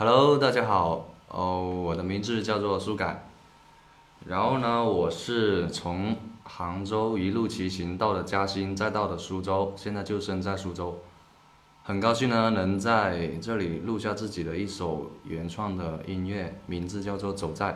Hello，大家好，哦，我的名字叫做苏改，然后呢，我是从杭州一路骑行到了嘉兴，再到了苏州，现在就身在苏州，很高兴呢能在这里录下自己的一首原创的音乐，名字叫做《走在》。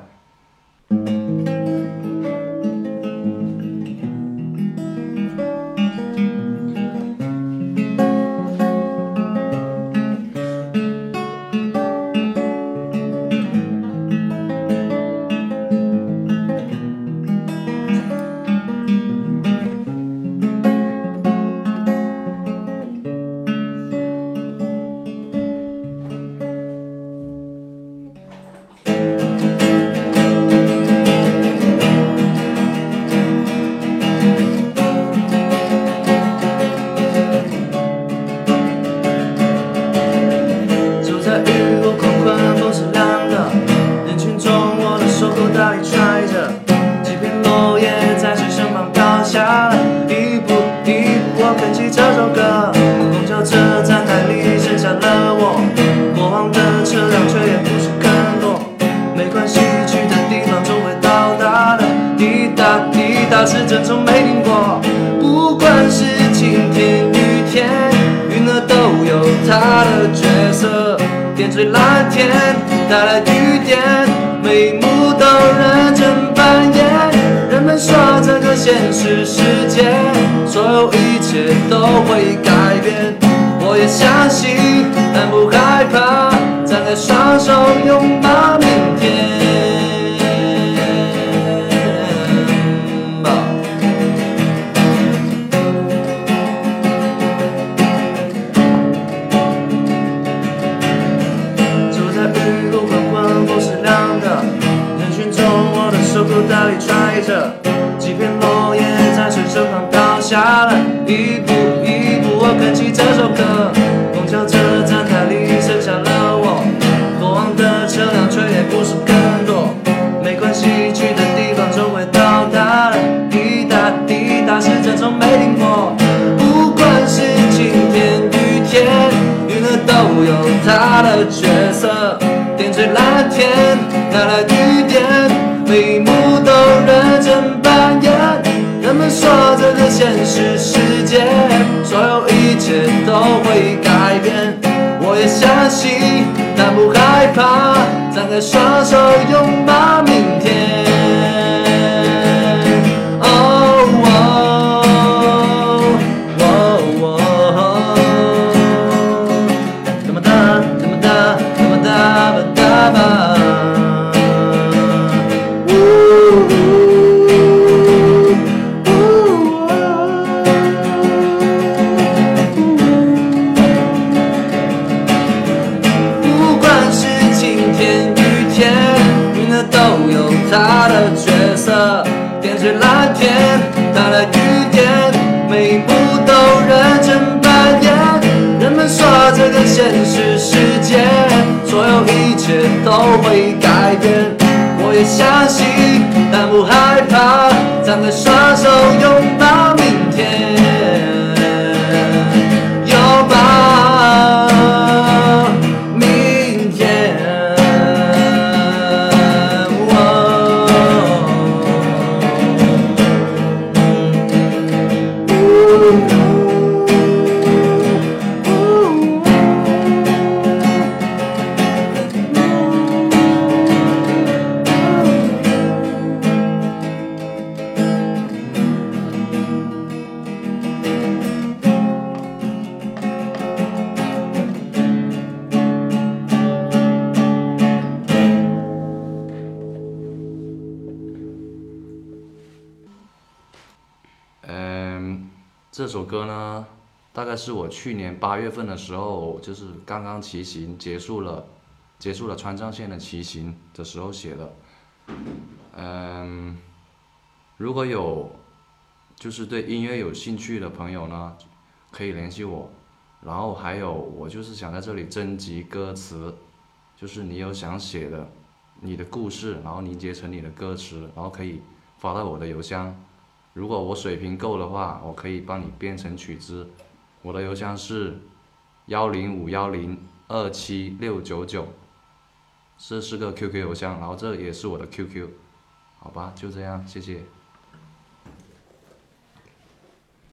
滴答，时针从没停过。不管是晴天雨天，云儿都有它的角色。点缀蓝天，带来雨点，每一幕都认真扮演。人们说这个现实世界，所有一切都会改变。我也相信，但不害怕，张开双手拥抱着几片落叶，在水身旁倒下了。一步一步，我哼起这首歌。公交车站台里剩下了我，过往的车辆却也不是更多。没关系，去的地方总会到达的。滴答滴答，时针从没停过。不管是晴天雨天，云儿都有它的角色。点缀蓝天，带来，扮演。人们说这个现实世界，所有一切都会改变。我也相信，但不害怕，张开双手拥抱明天。他的角色。点缀蓝天，他的雨点，每一步都认真扮演。人们说这个现实世界，所有一切都会改变。我也相信，但不害怕，张开双手拥抱这首歌呢，大概是我去年八月份的时候，就是刚刚骑行结束了，结束了川藏线的骑行的时候写的。嗯，如果有就是对音乐有兴趣的朋友呢，可以联系我。然后还有，我就是想在这里征集歌词，就是你有想写的你的故事，然后凝结成你的歌词，然后可以发到我的邮箱。如果我水平够的话，我可以帮你编成曲子。我的邮箱是幺零五幺零二七六九九，这是个 QQ 邮箱，然后这也是我的 QQ，好吧，就这样，谢谢。